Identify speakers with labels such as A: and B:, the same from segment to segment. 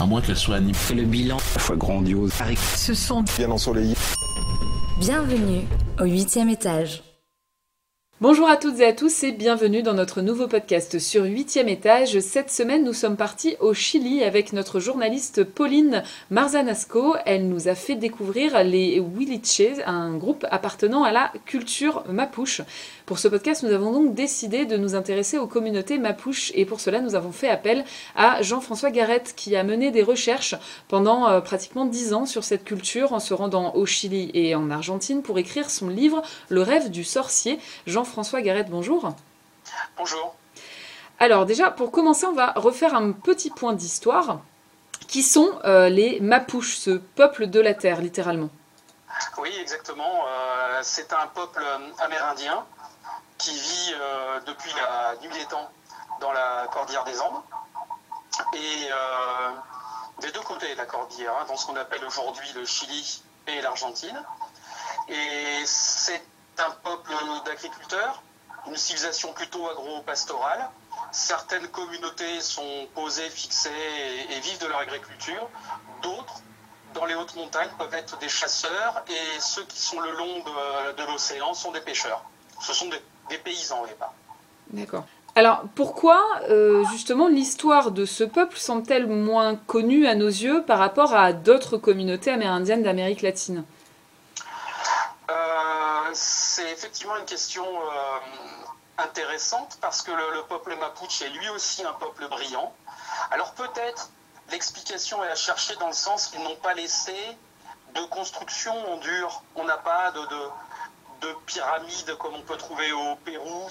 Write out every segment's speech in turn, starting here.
A: À moins qu'elle soit animée.
B: Le bilan,
C: la fois grandiose.
D: Ce sont
C: bien ensoleillé.
E: Bienvenue au huitième étage.
F: Bonjour à toutes et à tous et bienvenue dans notre nouveau podcast sur 8e étage. Cette semaine, nous sommes partis au Chili avec notre journaliste Pauline Marzanasco. Elle nous a fait découvrir les Huiliches, un groupe appartenant à la culture mapuche. Pour ce podcast, nous avons donc décidé de nous intéresser aux communautés mapuches et pour cela, nous avons fait appel à Jean-François Garrett qui a mené des recherches pendant euh, pratiquement 10 ans sur cette culture en se rendant au Chili et en Argentine pour écrire son livre Le rêve du sorcier. François Garrett, bonjour.
G: Bonjour.
F: Alors déjà, pour commencer, on va refaire un petit point d'histoire. Qui sont euh, les Mapuches, ce peuple de la Terre, littéralement?
G: Oui, exactement. Euh, c'est un peuple amérindien qui vit euh, depuis la nuit des temps dans la cordillère des Andes. Et euh, des deux côtés de la cordillère, hein, dans ce qu'on appelle aujourd'hui le Chili et l'Argentine. Et c'est un peuple d'agriculteurs, une civilisation plutôt agro-pastorale. Certaines communautés sont posées, fixées et, vivent de leur agriculture. D'autres, dans les hautes montagnes, peuvent être des chasseurs et ceux qui sont le long de, l'océan sont des pêcheurs. Ce sont des, des paysans au départ.
F: D'accord. Alors pourquoi euh, justement l'histoire de ce peuple semble-t-elle moins connue à nos yeux par rapport à d'autres communautés amérindiennes d'Amérique latine?
G: Euh, C'est effectivement une question euh, intéressante parce que le, le, peuple mapuche est lui aussi un peuple brillant. Alors peut-être l'explication est à chercher dans le sens qu'ils n'ont pas laissé de construction en dur. On n'a pas de, de, de pyramides comme on peut trouver au Pérou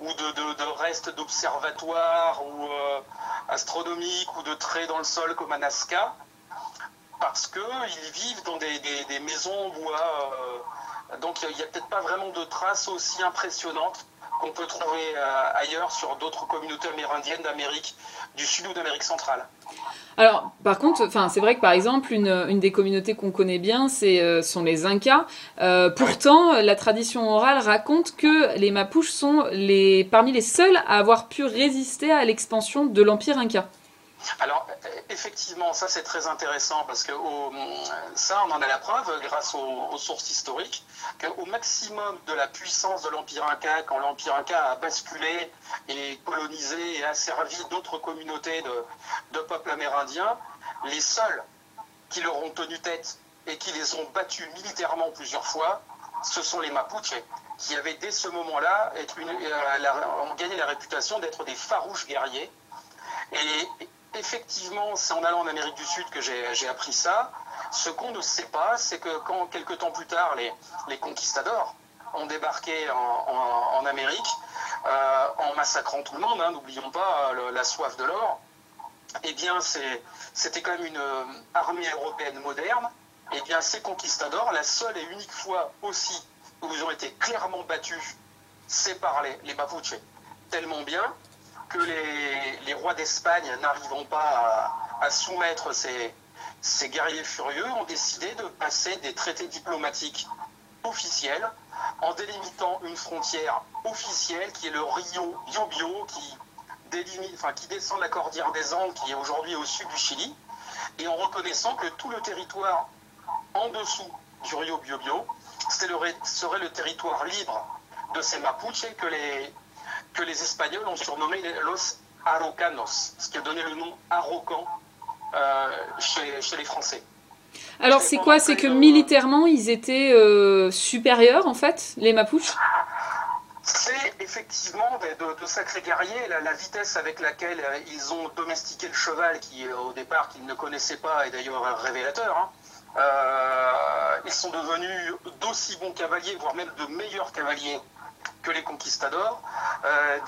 G: ou de, de, de restes d'observatoires ou euh, astronomiques ou de traits dans le sol comme à Nazca, parce qu'ils vivent dans des, des, des, maisons en bois. Donc il n'y a, peut-être pas vraiment de traces aussi impressionnantes qu'on peut trouver euh, ailleurs sur d'autres communautés amérindiennes d'Amérique du Sud ou d'Amérique centrale.
F: Alors, par contre, c'est vrai que par exemple, une, des communautés qu'on connaît bien, c'est euh, sont les Incas. Euh, pourtant, la tradition orale raconte que les Mapuches sont parmi les seuls à avoir pu résister à l'expansion de l'empire Inca.
G: Alors, effectivement, ça c'est très intéressant parce que ça, on en a la preuve grâce aux, sources historiques qu'au maximum de la puissance de l'Empire Inca, quand l'Empire Inca a basculé et colonisé et asservi d'autres communautés de, peuples amérindiens, les seuls qui leur ont tenu tête et qui les ont battus militairement plusieurs fois, ce sont les Mapuches, qui avaient dès ce moment-là ont gagné la réputation d'être des farouches guerriers. Et, effectivement, c'est en allant en Amérique du Sud que j'ai appris ça. Ce qu'on ne sait pas, c'est que quand, quelques temps plus tard, les, conquistadors ont débarqué en, Amérique, euh, en massacrant tout le monde, hein, n'oublions pas le, la soif de l'or, eh bien, c'était quand même une armée européenne moderne. Eh bien, ces conquistadors, la seule et unique fois aussi où ils ont été clairement battus, c'est par les, les. Tellement bien que les, rois d'Espagne, n'arrivant pas à, soumettre ces, guerriers furieux, ont décidé de passer des traités diplomatiques officiels en délimitant une frontière officielle qui est le Rio Biobio, qui, délimite, enfin, qui descend de la cordillère des Andes, qui est aujourd'hui au sud du Chili, et en reconnaissant que tout le territoire en dessous du Rio Biobio serait le territoire libre de ces Mapuches que les, que les Espagnols ont surnommé los Araucanos, ce qui a donné le nom Araucan euh, chez, chez, les Français.
F: Alors c'est quoi? C'est que militairement ils étaient euh, supérieurs en fait, les Mapuches?
G: C'est effectivement de, de, sacrés guerriers, la, la, vitesse avec laquelle ils ont domestiqué le cheval, qui au départ qu'ils ne connaissaient pas, est d'ailleurs révélateur. Hein. Euh, ils sont devenus d'aussi bons cavaliers, voire même de meilleurs cavaliers que les conquistadors, euh,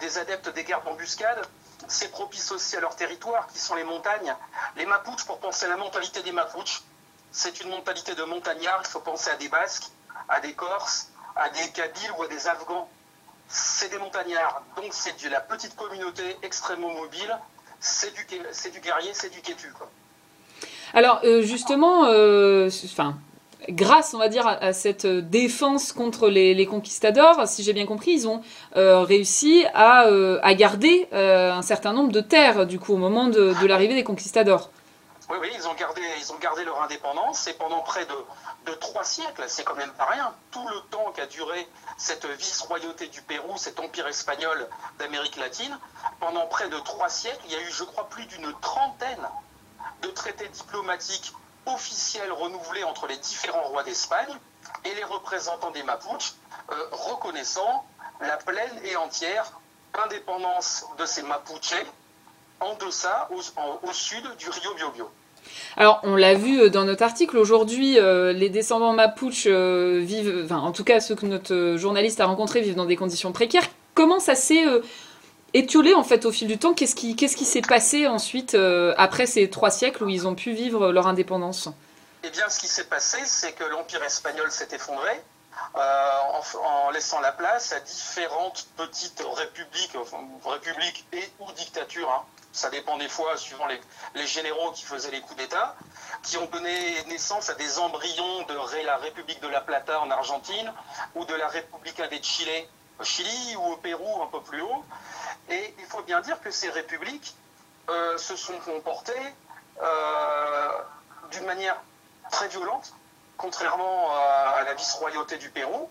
G: des, adeptes des guerres d'embuscade. C'est propice aussi à leur territoire, qui sont les montagnes. Les Mapuches, pour penser à la mentalité des Mapuches, c'est une mentalité de montagnard. Il faut penser à des Basques, à des Corses, à des Kabyles ou à des Afghans. C'est des montagnards. Donc c'est de la petite communauté extrêmement mobile. C'est du, du guerrier, c'est du quétu.
F: Alors euh, justement, euh, enfin, grâce, on va dire, à, cette défense contre les, conquistadors, si j'ai bien compris, ils ont réussi à, garder un certain nombre de terres, du coup, au moment de, l'arrivée des conquistadors.
G: Oui, oui, ils ont gardé, leur indépendance et pendant près de trois siècles, c'est quand même pas rien, tout le temps qu'a duré cette vice-royauté du Pérou, cet empire espagnol d'Amérique latine, pendant près de trois siècles, il y a eu, je crois, plus d'une trentaine de traités diplomatiques officiels renouvelés entre les différents rois d'Espagne et les représentants des Mapuches, euh, reconnaissant la pleine et entière indépendance de ces Mapuches en deçà, au, au sud du Rio Biobio.
F: Alors, on l'a vu euh, dans notre article, aujourd'hui, euh, les descendants Mapuche euh, vivent, enfin, en tout cas, ceux que notre journaliste a rencontrés vivent dans des conditions précaires. Comment ça s'est étiolé, en fait, au fil du temps Qu'est-ce qui qui s'est passé ensuite, après ces trois siècles où ils ont pu vivre leur indépendance?
G: Eh bien, ce qui s'est passé, c'est que l'Empire espagnol s'est effondré. en, laissant la place à différentes petites républiques, républiques et ou dictatures, hein, ça dépend des fois, suivant les, généraux qui faisaient les coups d'État, qui ont donné naissance à des embryons de la République de la Plata en Argentine ou de la République des Chili au Chili ou au Pérou un peu plus haut. Et il faut bien dire que ces républiques euh, se sont comportées euh, d'une manière très violente, contrairement à la vice-royauté du Pérou,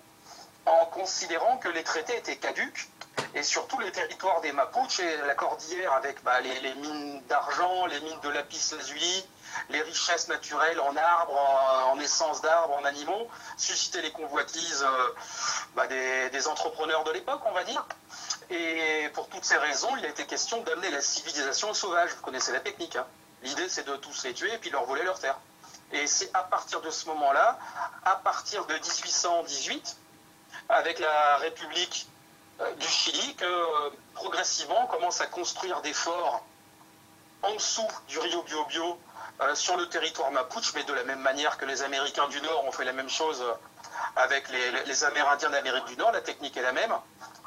G: en considérant que les traités étaient caduques et surtout les territoires des Mapuches et la cordillère avec bah, les, mines d'argent, les mines de lapis lazuli, les richesses naturelles en arbres, en, essence d'arbres, en animaux, suscitaient les convoitises euh, bah, des, entrepreneurs de l'époque, on va dire. Et pour toutes ces raisons, il a été question d'amener la civilisation sauvage. Vous connaissez la technique. Hein. L'idée, c'est de tous les tuer et puis leur voler leur terre. Et c'est à partir de ce moment-là, à partir de 1818, avec la République euh, du Chili que euh, progressivement on commence à construire des forts en dessous du Rio Biobio sur le territoire mapuche, mais de la même manière que les Américains du Nord ont fait la même chose avec les, Amérindiens d'Amérique du Nord, la technique est la même.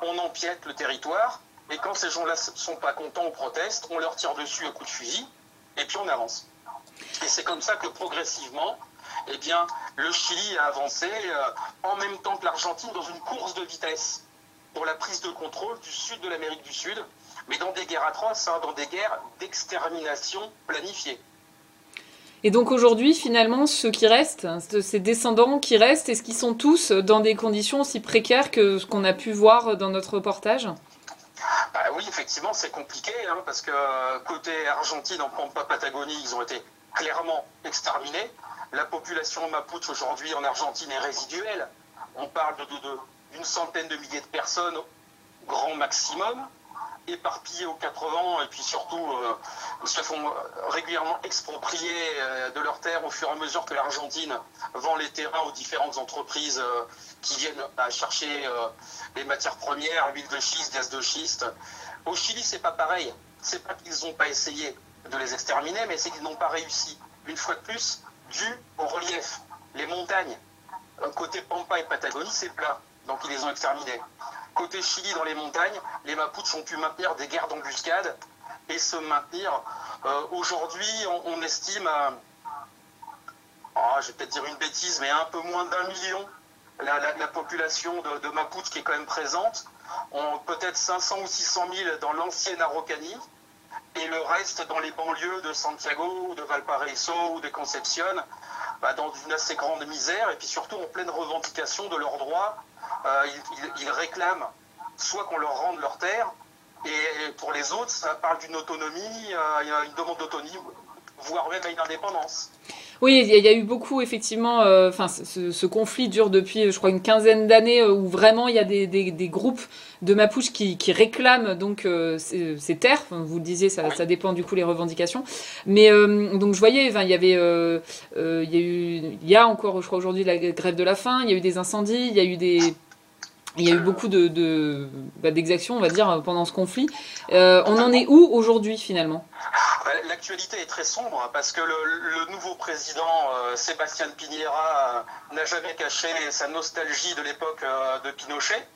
G: On empiète le territoire, et quand ces gens-là ne sont pas contents ou protestent, on leur tire dessus à coups de fusil, et puis on avance. Et c'est comme ça que progressivement, eh bien, le Chili a avancé en même temps que l'Argentine dans une course de vitesse pour la prise de contrôle du sud de l'Amérique du Sud, mais dans des guerres atroces, hein, dans des guerres d'extermination planifiées.
F: Et donc aujourd'hui, finalement, ceux qui restent, ces descendants qui restent, est-ce qu'ils sont tous dans des conditions aussi précaires que ce qu'on a pu voir dans notre reportage?
G: Bah Oui, effectivement, c'est compliqué, hein, parce que euh, côté Argentine, en Pampa-Patagonie, ils ont été clairement exterminés. La population mapuche aujourd'hui en Argentine est résiduelle. On parle d'une centaine de milliers de personnes, grand maximum, éparpillées aux quatre vents, et puis surtout euh, se font régulièrement exproprier euh, de leurs terres au fur et à mesure que l'Argentine vend les terrains aux différentes entreprises euh, qui viennent à chercher les matières premières, l'huile de schiste, gaz de schiste. Au Chili, c'est pas pareil. C'est pas qu'ils n'ont pas essayé de les exterminer, mais c'est qu'ils n'ont pas réussi. Une fois de plus, dû au relief. Les montagnes, côté Pampa et Patagonie, c'est plat donc ils les ont exterminés. Côté Chili, dans les montagnes, les Mapuches ont pu maintenir des guerres d'embuscade et se maintenir. Euh, aujourd'hui, on, estime, à, oh, je vais peut-être dire une bêtise, mais un peu moins d'un million la, population de, de, Mapuche qui est quand même présente. Peut-être 500 ou 600 000 dans l'ancienne Araucanie et le reste dans les banlieues de Santiago, de Valparaiso ou de Concepción, bah, dans une assez grande misère et puis surtout en pleine revendication de leurs droits euh, ils, réclament soit qu'on leur rende leur terre, et pour les autres, ça parle d'une autonomie, euh, une demande d'autonomie, voire même une indépendance.
F: Oui, il y, a eu beaucoup, effectivement, euh, ce, conflit dure depuis, je crois, une quinzaine d'années, où vraiment il y a des, groupes de Mapuches qui, réclament donc ces, terres. vous le disiez, ça, ça, dépend du coup les revendications. Mais donc je voyais, il y avait, il y a encore, je crois aujourd'hui la grève de la faim, il y a eu des incendies, il y a eu des il y a eu beaucoup de, bah, d'exactions, on va dire, pendant ce conflit. Euh, on en est où aujourd'hui, finalement?
G: Bah, L'actualité est très sombre parce que le, nouveau président euh, Sébastien Piñera euh, n'a jamais caché sa nostalgie de l'époque de Pinochet.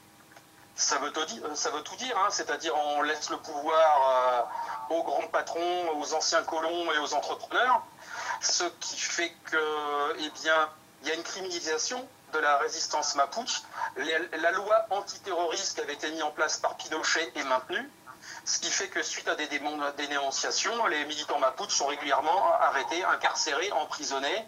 G: Ça veut tout dire, hein. c'est-à-dire on laisse le pouvoir aux grands patrons, aux anciens colons et aux entrepreneurs, ce qui fait que, eh y a une criminalisation de la résistance mapuche. La loi antiterroriste qui avait été mise en place par Pinochet est maintenue. Ce qui fait que suite à des, dénonciations, les militants mapuches sont régulièrement arrêtés, incarcérés, emprisonnés.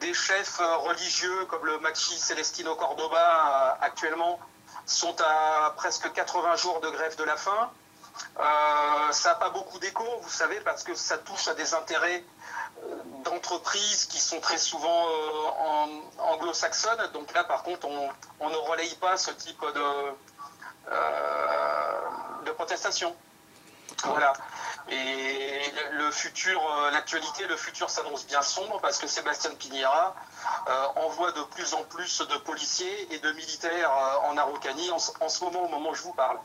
G: Des chefs religieux comme le Machi Celestino Cordoba actuellement sont à presque 80 jours de grève de la faim. Euh, ça n'a pas beaucoup d'écho, vous savez, parce que ça touche à des intérêts euh, d'entreprises qui sont très souvent euh, anglo-saxonnes. Donc là, par contre, on, ne relaye pas ce type de, de protestation. Voilà. Et le futur, l'actualité, le futur s'annonce bien sombre parce que Sébastien Pignera envoie de plus en plus de policiers et de militaires en Araucanie en, ce moment, au moment où je vous parle.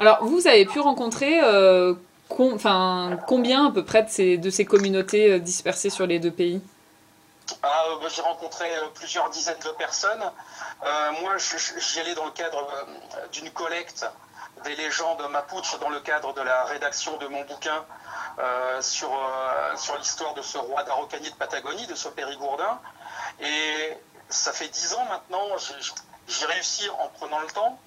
F: Alors, vous avez pu rencontrer euh, combien à peu près de ces, communautés euh, dispersées sur les deux pays?
G: Ah, euh, J'ai rencontré plusieurs dizaines de personnes. moi, j'y allais dans le cadre d'une collecte des légendes mapuche dans le cadre de la rédaction de mon bouquin sur, l'histoire de ce roi d'Araucanie de Patagonie, de ce périgourdin. Et ça fait dix ans maintenant, j'ai réussi en prenant le temps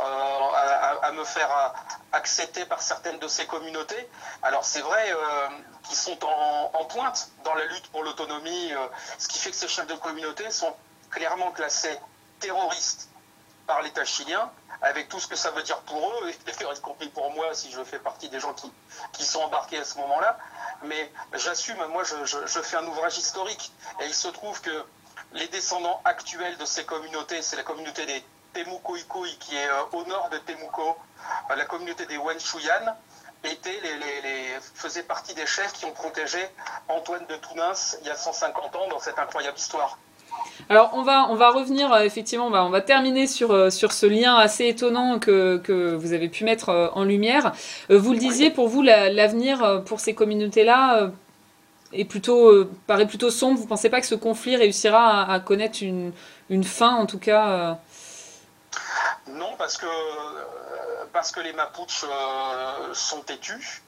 G: euh, à, me faire accepter par certaines de ces communautés. Alors c'est vrai euh, qu'ils sont en, pointe dans la lutte pour l'autonomie, euh, ce qui fait que ces chefs de communauté sont clairement classés terroristes par l'État chilien, avec tout ce que ça veut dire pour eux, y compris pour moi si je fais partie des gens qui, qui sont embarqués à ce moment-là. Mais j'assume, moi je, fais un ouvrage historique, et il se trouve que les descendants actuels de ces communautés, c'est la communauté des Temuco Ikoi, qui est euh, au nord de Temuco, euh, la communauté des Wenshuyan, était les, faisait partie des chefs qui ont protégé Antoine de Tounins il y a 150 ans dans cette incroyable histoire.
F: Alors on va, on va revenir euh, effectivement, on va, terminer sur, sur ce lien assez étonnant que, que vous avez pu mettre en lumière. Vous le disiez, pour vous l'avenir pour ces communautés-là plutôt, paraît plutôt sombre. Vous ne pensez pas que ce conflit réussira à, connaître une, une, fin en tout cas
G: non, parce que, parce que les Mapuches euh, sont têtus,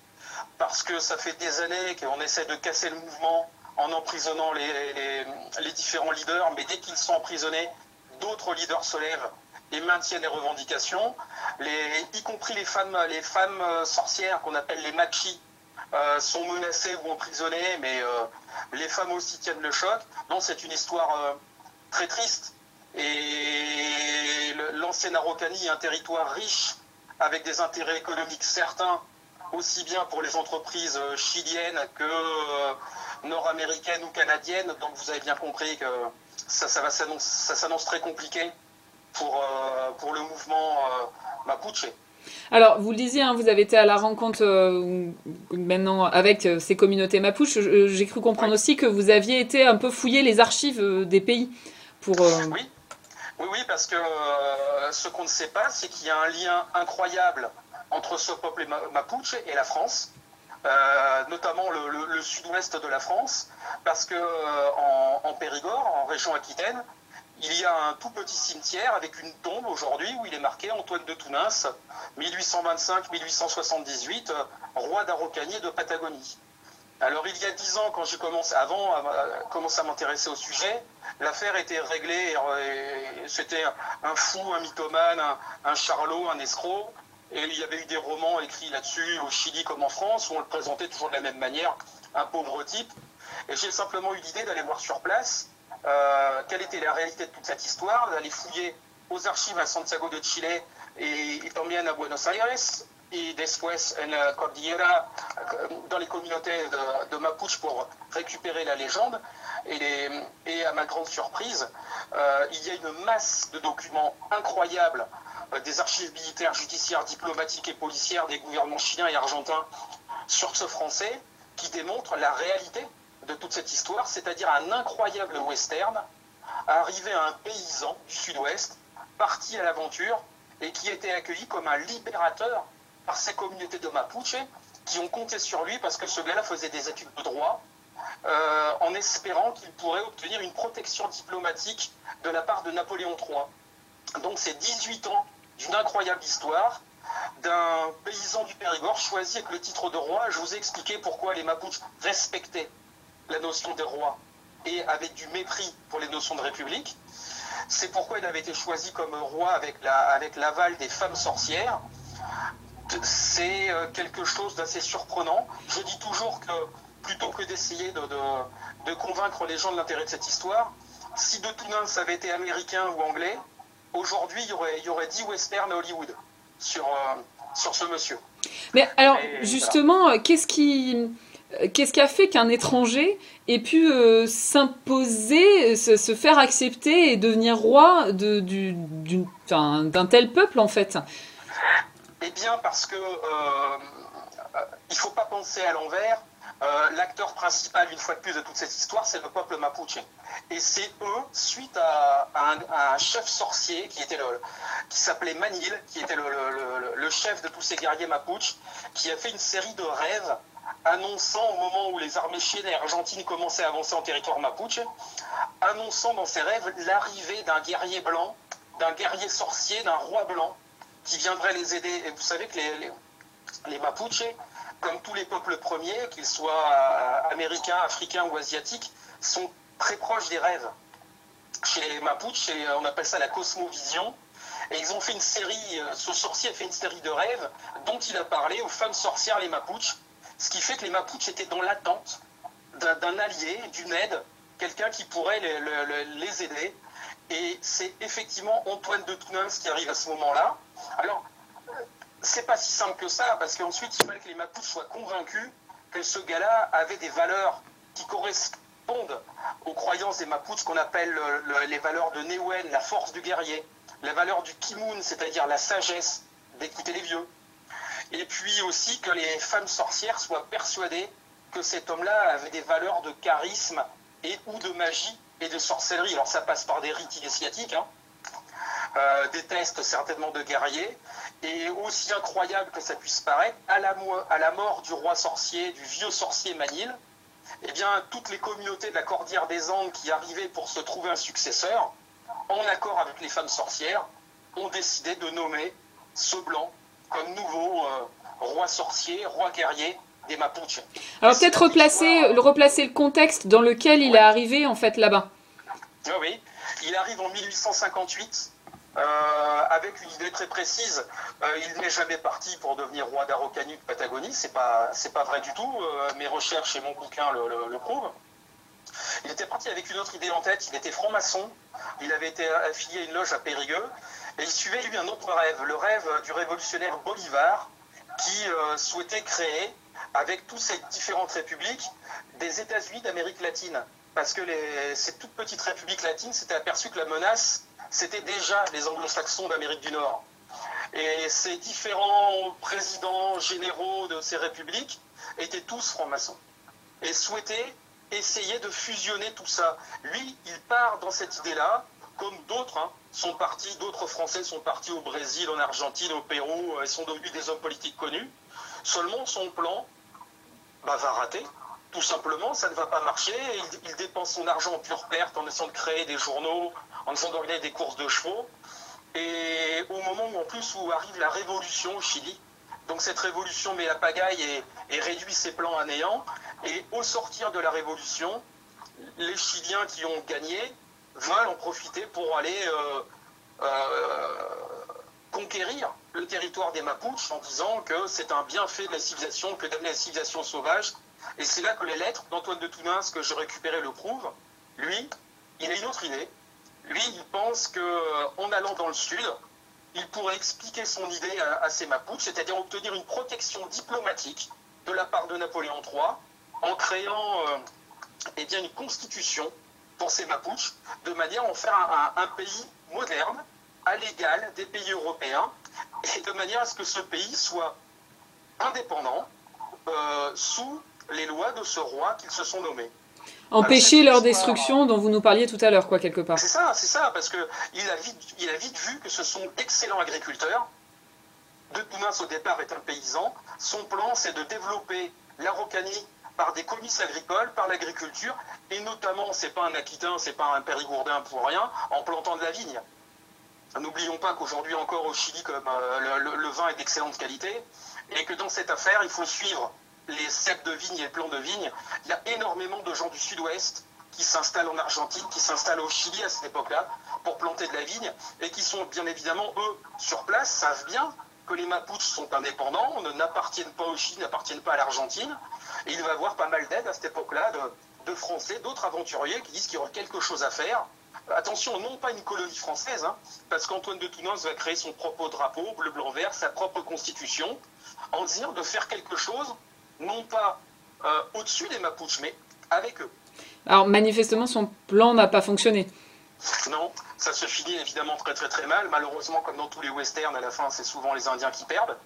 G: parce que ça fait des années qu'on essaie de casser le mouvement en emprisonnant les, différents leaders, mais dès qu'ils sont emprisonnés, d'autres leaders se lèvent et maintiennent les revendications, y compris les femmes, les femmes euh, sorcières qu'on appelle les machis, euh, sont menacées ou emprisonnées, mais les femmes aussi tiennent le choc. Non, c'est une histoire très triste. Et l'ancienne Araucanie est un territoire riche, avec des intérêts économiques certains, aussi bien pour les entreprises euh, chiliennes que euh, nord-américaines ou canadiennes. Donc vous avez bien compris que ça, ça, ça s'annonce très compliqué pour, euh, pour le mouvement Mapuche.
F: Alors, vous le disiez, hein, vous avez été à la rencontre maintenant avec ces communautés mapuches. J'ai cru comprendre aussi que vous aviez été un peu fouiller les archives des pays pour.
G: Oui, oui, parce que euh, ce qu'on ne sait pas, c'est qu'il y a un lien incroyable entre ce peuple mapuche et la France, euh, notamment le, sud-ouest de la France, parce que euh, Périgord, en région Aquitaine, il y a un tout petit cimetière avec une tombe aujourd'hui où il est marqué Antoine de Tounins, 1825-1878, roi d'Araucanie de Patagonie. Alors il y a dix ans, quand j'ai commencé, avant à, à m'intéresser au sujet, l'affaire était réglée. C'était un fou, un mythomane, un, charlot, un escroc. Et il y avait eu des romans écrits là-dessus, au Chili comme en France, où on le présentait toujours de la même manière, un pauvre type. Et j'ai simplement eu l'idée d'aller voir sur place euh, quelle était la réalité de toute cette histoire, d'aller fouiller aux archives à Santiago de Chile et, et à Buenos Aires, et después en la Cordillera, dans les communautés de, Mapuche pour récupérer la légende. Et, à ma grande surprise, euh, il y a une masse de documents incroyables euh, des archives militaires, judiciaires, diplomatiques et policières des gouvernements chiliens et argentins sur ce français qui démontrent la réalité de toute cette histoire, c'est-à-dire un incroyable western arrivé à un paysan du sud-ouest, parti à l'aventure et qui était accueilli comme un libérateur par ces communautés de Mapuche qui ont compté sur lui parce que ce gars-là faisait des études de droit euh, en espérant qu'il pourrait obtenir une protection diplomatique de la part de Napoléon III. Donc c'est 18 ans d'une incroyable histoire d'un paysan du Périgord choisi avec le titre de roi. Je vous ai expliqué pourquoi les Mapuches respectaient la notion des rois. et avait du mépris pour les notions de république. C'est pourquoi il avait été choisi comme roi avec l'aval des femmes sorcières. C'est quelque chose d'assez surprenant. Je dis toujours que plutôt que d'essayer de, de, convaincre les gens de l'intérêt de cette histoire, si de Tounens avait été américain ou anglais, aujourd'hui, il y aurait, il y aurait 10 westerns à Hollywood sur, euh, sur ce monsieur.
F: Mais alors, justement, euh, qu'est-ce qui. Euh, qu'est-ce qui a fait qu'un étranger ait pu s'imposer, se, faire accepter et devenir roi d'un tel peuple en fait?
G: Eh bien parce que il faut pas penser à l'envers. Euh, l'acteur principal, une fois de plus, de toute cette histoire, c'est le peuple mapuche. Et c'est eux, suite à, un, chef sorcier qui, était le, qui s'appelait Manil, qui était le, chef de tous ces guerriers mapuches, qui a fait une série de rêves annonçant au moment où les armées chiennes et argentines commençaient à avancer en territoire mapuche, annonçant dans ses rêves l'arrivée d'un guerrier blanc, d'un guerrier sorcier, d'un roi blanc, qui viendrait les aider. Et vous savez que les, les, les Mapuches, comme tous les peuples premiers, qu'ils soient euh, américains, africains ou asiatiques, sont très proches des rêves. Chez les Mapuches, on appelle ça la cosmovision. Et ils ont fait une série, euh, ce sorcier a fait une série de rêves dont il a parlé aux femmes sorcières, les Mapuches. Ce qui fait que les Mapuches étaient dans l'attente d'un allié, d'une aide, quelqu'un qui pourrait les, aider. Et c'est effectivement Antoine de Tounens qui arrive à ce moment-là. Alors, c'est pas si simple que ça, parce qu'ensuite, il fallait que les Mapuches soient convaincus que ce gars-là avait des valeurs qui correspondent aux croyances des Mapuches qu'on appelle les valeurs de Newen, la force du guerrier, la valeur du Kimun, c'est-à-dire la sagesse d'écouter les vieux. Et puis aussi que les femmes sorcières soient persuadées que cet homme-là avait des valeurs de charisme et ou de magie et de sorcellerie. Alors ça passe par des rites initiatiques, hein. Euh, des tests certainement de guerriers, et aussi incroyable que ça puisse paraître, à la, à la mort du roi sorcier, du vieux sorcier Manil, eh bien, toutes les communautés de la Cordillère des Andes qui arrivaient pour se trouver un successeur, en accord avec les femmes sorcières, ont décidé de nommer ce blanc comme nouveau euh, roi sorcier, roi guerrier des Mapuches.
F: Alors peut-être replacer, le, replacer le contexte dans lequel il est arrivé en fait là-bas.
G: Oui, oui, il arrive en 1858 euh, avec une idée très précise. Euh, il n'est jamais parti pour devenir roi d'Araucanie de Patagonie, c'est pas pas vrai du tout. Euh, mes recherches et mon bouquin le, le, prouvent. Il était parti avec une autre idée en tête. Il était franc-maçon. Il avait été affilié à une loge à Périgueux et il suivait lui un autre rêve, le rêve du révolutionnaire Bolivar, qui souhaitait créer avec toutes ces différentes républiques des États-Unis d'Amérique latine. Parce que ces toutes petites républiques latines s'étaient aperçues que la menace c'était déjà les anglo-saxons d'Amérique du Nord. Et ces différents présidents généraux de ces républiques étaient tous francs-maçons et souhaitaient essayer de fusionner tout ça. Lui, il part dans cette idée-là, comme d'autres hein, sont partis, d'autres Français sont partis au Brésil, en Argentine, au Pérou, et sont devenus des hommes politiques connus. Seulement, son plan bah, va rater. Tout simplement, ça ne va pas marcher. Il, dépense son argent en pure perte en essayant de créer des journaux, en train d'organiser des courses de chevaux. Et au moment où, en plus, où arrive la révolution au Chili, donc cette révolution met la pagaille et, réduit ses plans à néant. Et au sortir de la révolution, les Chiliens qui ont gagné veulent en profiter pour aller euh, euh, conquérir le territoire des Mapuches en disant que c'est un bienfait de la civilisation que d'amener la civilisation sauvage. Et c'est là que les lettres d'Antoine de Tounens que j'ai récupérées le prouvent. Lui, il a une autre idée. Lui, il pense qu'en allant dans le sud, il pourrait expliquer son idée à, ses Mapuches, c'est-à-dire obtenir une protection diplomatique de la part de Napoléon III en créant euh, eh bien, une constitution pour ces Mapuches, de manière à en faire un, pays moderne, à l'égal des pays européens, et de manière à ce que ce pays soit indépendant euh, sous les lois de ce roi qu'ils se sont nommés.
F: Empêcher leur destruction dont vous nous parliez tout à l'heure, quoi, quelque part.
G: C'est ça, c'est ça, parce qu'il a, vite, il a vite vu que ce sont d'excellents agriculteurs. De Tounens, au départ, est un paysan. Son plan, c'est de développer l'araucanie par des comices agricoles, par l'agriculture, et notamment, c'est pas un Aquitain, c'est pas un Périgourdin pour rien, en plantant de la vigne. N'oublions pas qu'aujourd'hui encore au Chili, comme euh, le, vin est d'excellente qualité, et que dans cette affaire, il faut suivre les ceps de vigne et les plants de vigne, il y a énormément de gens du sud-ouest qui s'installent en Argentine, qui s'installent au Chili à cette époque-là pour planter de la vigne et qui sont bien évidemment, eux, sur place, savent bien que les Mapuches sont indépendants, n'appartiennent pas au Chili, n'appartiennent pas à l'Argentine. Et il va y avoir pas mal d'aide à cette époque-là de, Français, d'autres aventuriers qui disent qu'il y aurait quelque chose à faire. Attention, non pas une colonie française, hein, parce qu'Antoine de Toulouse va créer son propre drapeau, bleu, blanc, vert, sa propre constitution, en disant de faire quelque chose, non pas euh, au-dessus des Mapuches, mais avec eux.
F: Alors manifestement, son plan n'a pas fonctionné.
G: Non, ça se finit évidemment très très très mal. Malheureusement, comme dans tous les westerns, à la fin, c'est souvent les Indiens qui perdent.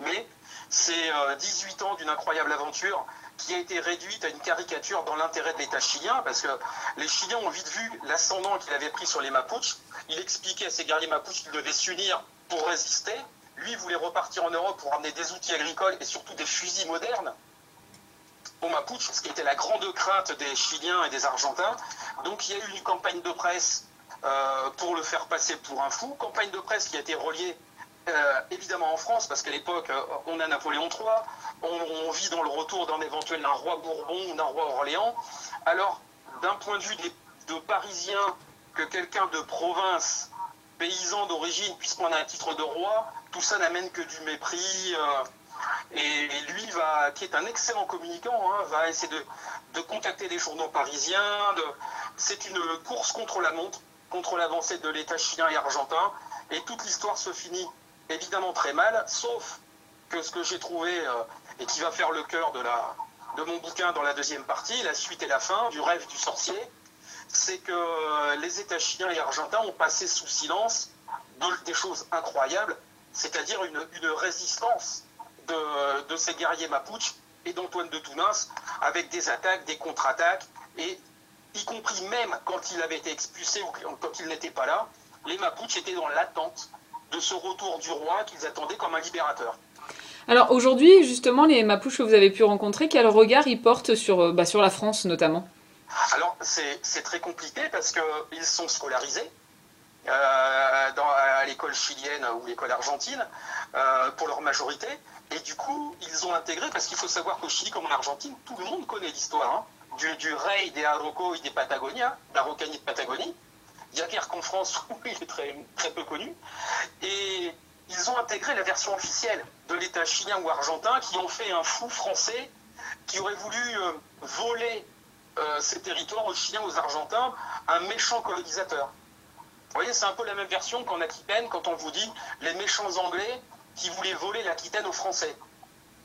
G: Mais c'est 18 euh, ans d'une incroyable aventure qui a été réduite à une caricature dans l'intérêt de l'État chilien, parce que les Chiliens ont vite vu l'ascendant qu'il avait pris sur les Mapuches. Il expliquait à ses guerriers Mapuches qu'ils devaient s'unir pour résister. Lui voulait repartir en Europe pour amener des outils agricoles et surtout des fusils modernes aux Mapuches, ce qui était la grande crainte des Chiliens et des Argentins. Donc il y a eu une campagne de presse euh, pour le faire passer pour un fou, campagne de presse qui a été reliée euh, évidemment en France, parce qu'à l'époque, euh, on a Napoléon III, on, vit dans le retour d'un éventuel roi Bourbon ou d'un roi Orléans. Alors, d'un point de vue de Parisiens, que quelqu'un de province, paysan d'origine, puisse prendre un titre de roi, tout ça n'amène que du mépris. et, lui, va, qui est un excellent communicant, hein, va essayer de, contacter les journaux parisiens. C'est une course contre la montre, contre l'avancée de l'État chilien et argentin. Et toute l'histoire se finit évidemment très mal, sauf que ce que j'ai trouvé euh, et qui va faire le cœur de, la, de mon bouquin dans la deuxième partie, la suite et la fin du rêve du sorcier, c'est que euh, les États chiens et argentins ont passé sous silence des choses incroyables, c'est-à-dire une, résistance de, ces guerriers mapuches et d'Antoine de Tounas avec des attaques, des contre-attaques, et y compris même quand il avait été expulsé ou quand il n'était pas là, les Mapuches étaient dans l'attente de ce retour du roi qu'ils attendaient comme un libérateur.
F: Alors aujourd'hui, justement, les Mapuches que vous avez pu rencontrer, quel regard ils portent sur, euh, bah, sur la France notamment?
G: Alors c'est très compliqué parce qu'ils sont scolarisés. Euh, à l'école chilienne ou l'école argentine, euh, pour leur majorité. Et du coup, ils ont intégré, parce qu'il faut savoir qu'au Chili comme en Argentine, tout le monde connaît l'histoire hein, du, du rey des Arauco et des Patagonia, d'Araucanie de Patagonie. Il n'y a guère qu'en France où il est très, très peu connu. Et ils ont intégré la version officielle de l'État chilien ou argentin qui ont fait un fou français qui aurait voulu euh, voler ces territoires aux Chiliens, aux Argentins, un méchant colonisateur. Vous voyez, c'est un peu la même version qu'en Aquitaine quand on vous dit les méchants Anglais qui voulaient voler l'Aquitaine aux Français.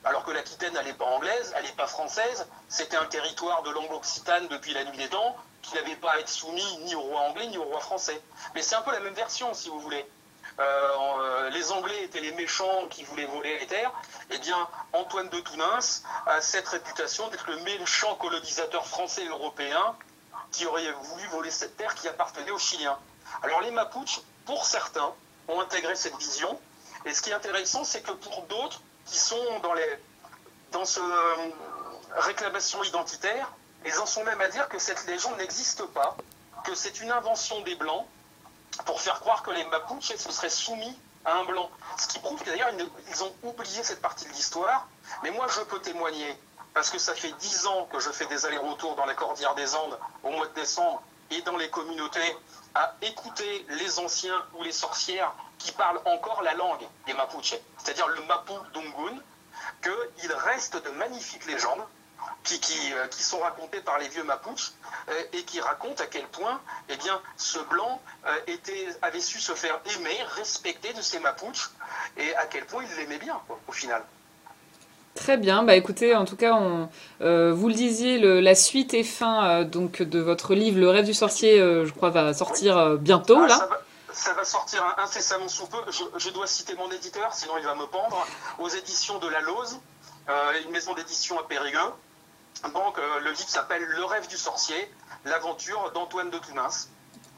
G: Alors que l'Aquitaine, elle n'est pas anglaise, elle n'est pas française, c'était un territoire de langue occitane depuis la nuit des temps, qui n'avait pas à être soumis ni au roi anglais ni au roi français. Mais c'est un peu la même version, si vous voulez. Euh, euh, les Anglais étaient les méchants qui voulaient voler les terres. Eh bien, Antoine de Tounens a cette réputation d'être le méchant colonisateur français et européen qui aurait voulu voler cette terre qui appartenait aux Chiliens. Alors les Mapuches, pour certains, ont intégré cette vision. Et ce qui est intéressant, c'est que pour d'autres qui sont dans, les, euh, réclamation identitaire, ils en sont même à dire que cette légende n'existe pas, que c'est une invention des Blancs pour faire croire que les Mapuches se seraient soumis à un Blanc. Ce qui prouve que d'ailleurs, ils ont oublié cette partie de l'histoire. Mais moi, je peux témoigner, parce que ça fait dix ans que je fais des allers-retours dans la Cordillère des Andes au mois de décembre et dans les communautés à écouter les anciens ou les sorcières qui parlent encore la langue des Mapuches, c'est-à-dire le Mapu Dungun, qu'il reste de magnifiques légendes qui, euh, qui, sont racontés par les vieux Mapuches euh, et qui racontent à quel point eh bien, ce blanc euh, était, avait su se faire aimer, respecter de ses Mapuches et à quel point il l'aimait bien au final.
F: Très bien, bah écoutez, en tout cas, on, vous le disiez, la suite et fin donc de votre livre Le rêve du sorcier, je crois, va sortir bientôt ah, là.
G: Ça va, sortir incessamment sous peu. Je, je, dois citer mon éditeur, sinon il va me pendre. Aux éditions de La Lose, une maison d'édition à Périgueux. Donc, euh, le livre s'appelle Le rêve du sorcier, l'aventure d'Antoine de Tounins.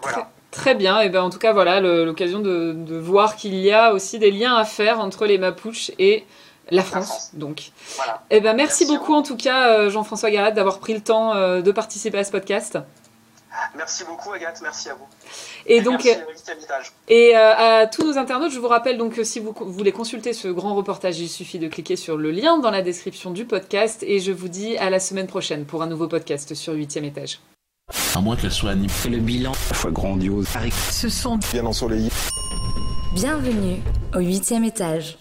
F: Voilà. Très, bien, et ben en tout cas voilà l'occasion de, voir qu'il y a aussi des liens à faire entre les Mapuches et la France. Donc, voilà. et ben merci, beaucoup en tout cas euh, Jean-François Garat d'avoir pris le temps euh, de participer à ce podcast.
G: Merci beaucoup Agathe, merci à vous.
F: Et, donc, et euh, à tous nos internautes, je vous rappelle donc que si vous voulez consulter ce grand reportage, il suffit de cliquer sur le lien dans la description du podcast et je vous dis à la semaine prochaine pour un nouveau podcast sur 8 étage.
A: À moins qu'elle soit animée.
B: Le bilan,
C: la fois grandiose.
B: ce sont
C: Bien ensoleillé.
E: Bienvenue au huitième étage.